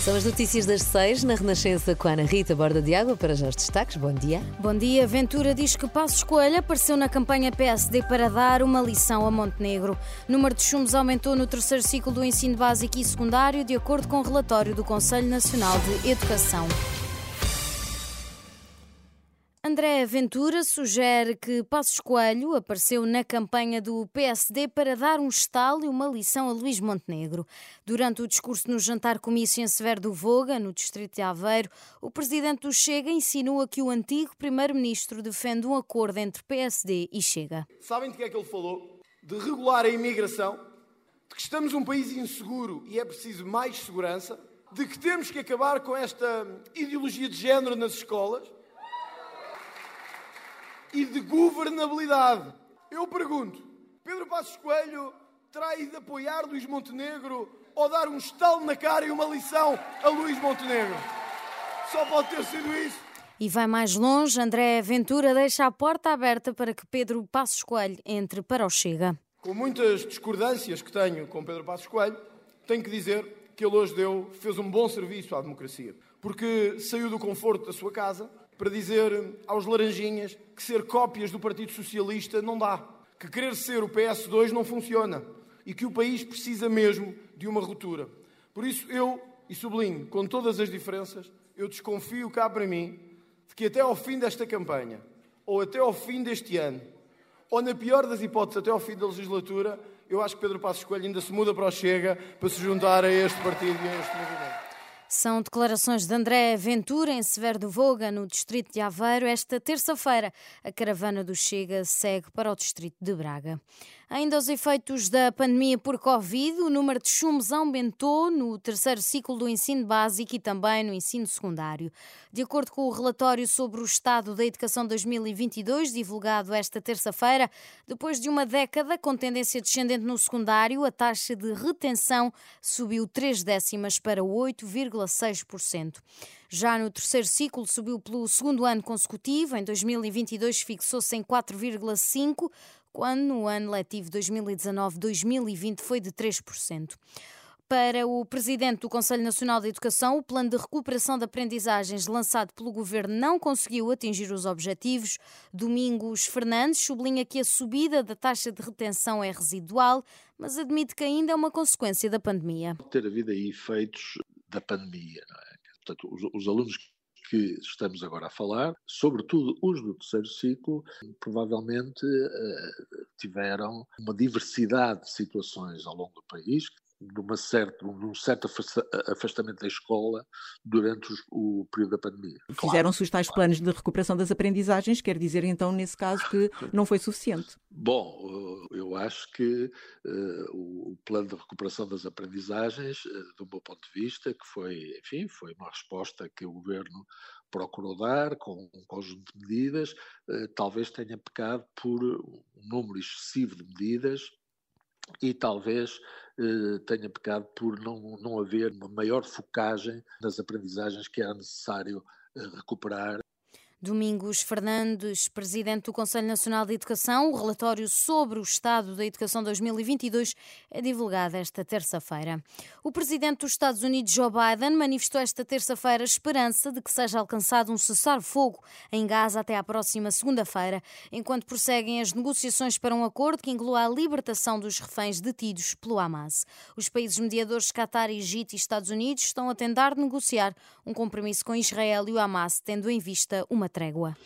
São as notícias das seis na Renascença com a Ana Rita Borda de Água para já os destaques. Bom dia. Bom dia. Ventura diz que Passos Coelho apareceu na campanha PSD para dar uma lição a Montenegro. O número de chumos aumentou no terceiro ciclo do ensino básico e secundário, de acordo com o relatório do Conselho Nacional de Educação. André Ventura sugere que Passos Coelho apareceu na campanha do PSD para dar um estalo e uma lição a Luís Montenegro. Durante o discurso no jantar comício em Severo do Voga, no distrito de Aveiro, o presidente do Chega insinua que o antigo primeiro-ministro defende um acordo entre PSD e Chega. Sabem de que é que ele falou? De regular a imigração, de que estamos um país inseguro e é preciso mais segurança, de que temos que acabar com esta ideologia de género nas escolas e de governabilidade. Eu pergunto: Pedro Passos Coelho terá ido apoiar Luís Montenegro ou dar um estalo na cara e uma lição a Luís Montenegro? Só pode ter sido isso. E vai mais longe, André Ventura deixa a porta aberta para que Pedro Passos Coelho entre para o Chega. Com muitas discordâncias que tenho com Pedro Passos Coelho, tenho que dizer que ele hoje deu, fez um bom serviço à democracia. Porque saiu do conforto da sua casa, para dizer aos laranjinhas que ser cópias do Partido Socialista não dá, que querer ser o PS2 não funciona e que o país precisa mesmo de uma ruptura. Por isso eu, e sublinho, com todas as diferenças, eu desconfio cá para mim de que até ao fim desta campanha, ou até ao fim deste ano, ou na pior das hipóteses, até ao fim da legislatura, eu acho que Pedro Passos Coelho ainda se muda para o Chega para se juntar a este partido e a este movimento. São declarações de André Ventura em Severo do Voga, no distrito de Aveiro. Esta terça-feira, a caravana do Chega segue para o distrito de Braga. Ainda aos efeitos da pandemia por Covid, o número de chumos aumentou no terceiro ciclo do ensino básico e também no ensino secundário. De acordo com o relatório sobre o estado da educação 2022, divulgado esta terça-feira, depois de uma década com tendência descendente no secundário, a taxa de retenção subiu três décimas para 8,6%. Já no terceiro ciclo, subiu pelo segundo ano consecutivo. Em 2022, fixou-se em 4,5%, quando no ano letivo 2019-2020 foi de 3%. Para o presidente do Conselho Nacional de Educação, o plano de recuperação de aprendizagens lançado pelo governo não conseguiu atingir os objetivos. Domingos Fernandes sublinha que a subida da taxa de retenção é residual, mas admite que ainda é uma consequência da pandemia. Ter havido aí efeitos da pandemia, não é? Portanto, os, os alunos que estamos agora a falar, sobretudo os do terceiro ciclo, provavelmente uh, tiveram uma diversidade de situações ao longo do país, numa certa, num certo afastamento da escola durante os, o período da pandemia. Fizeram-se os tais claro. planos de recuperação das aprendizagens, quer dizer então, nesse caso, que não foi suficiente? Bom, eu acho que uh, o plano de recuperação das aprendizagens, uh, do meu ponto de vista, que foi, enfim, foi uma resposta que o governo procurou dar com um conjunto de medidas, uh, talvez tenha pecado por um número excessivo de medidas e talvez eh, tenha pecado por não, não haver uma maior focagem nas aprendizagens que era necessário eh, recuperar Domingos Fernandes, presidente do Conselho Nacional de Educação, o relatório sobre o estado da educação 2022 é divulgado esta terça-feira. O presidente dos Estados Unidos, Joe Biden, manifestou esta terça-feira esperança de que seja alcançado um cessar-fogo em Gaza até à próxima segunda-feira, enquanto prosseguem as negociações para um acordo que inclua a libertação dos reféns detidos pelo Hamas. Os países mediadores Qatar, Egito e Estados Unidos estão a tentar negociar um compromisso com Israel e o Hamas, tendo em vista uma tregua.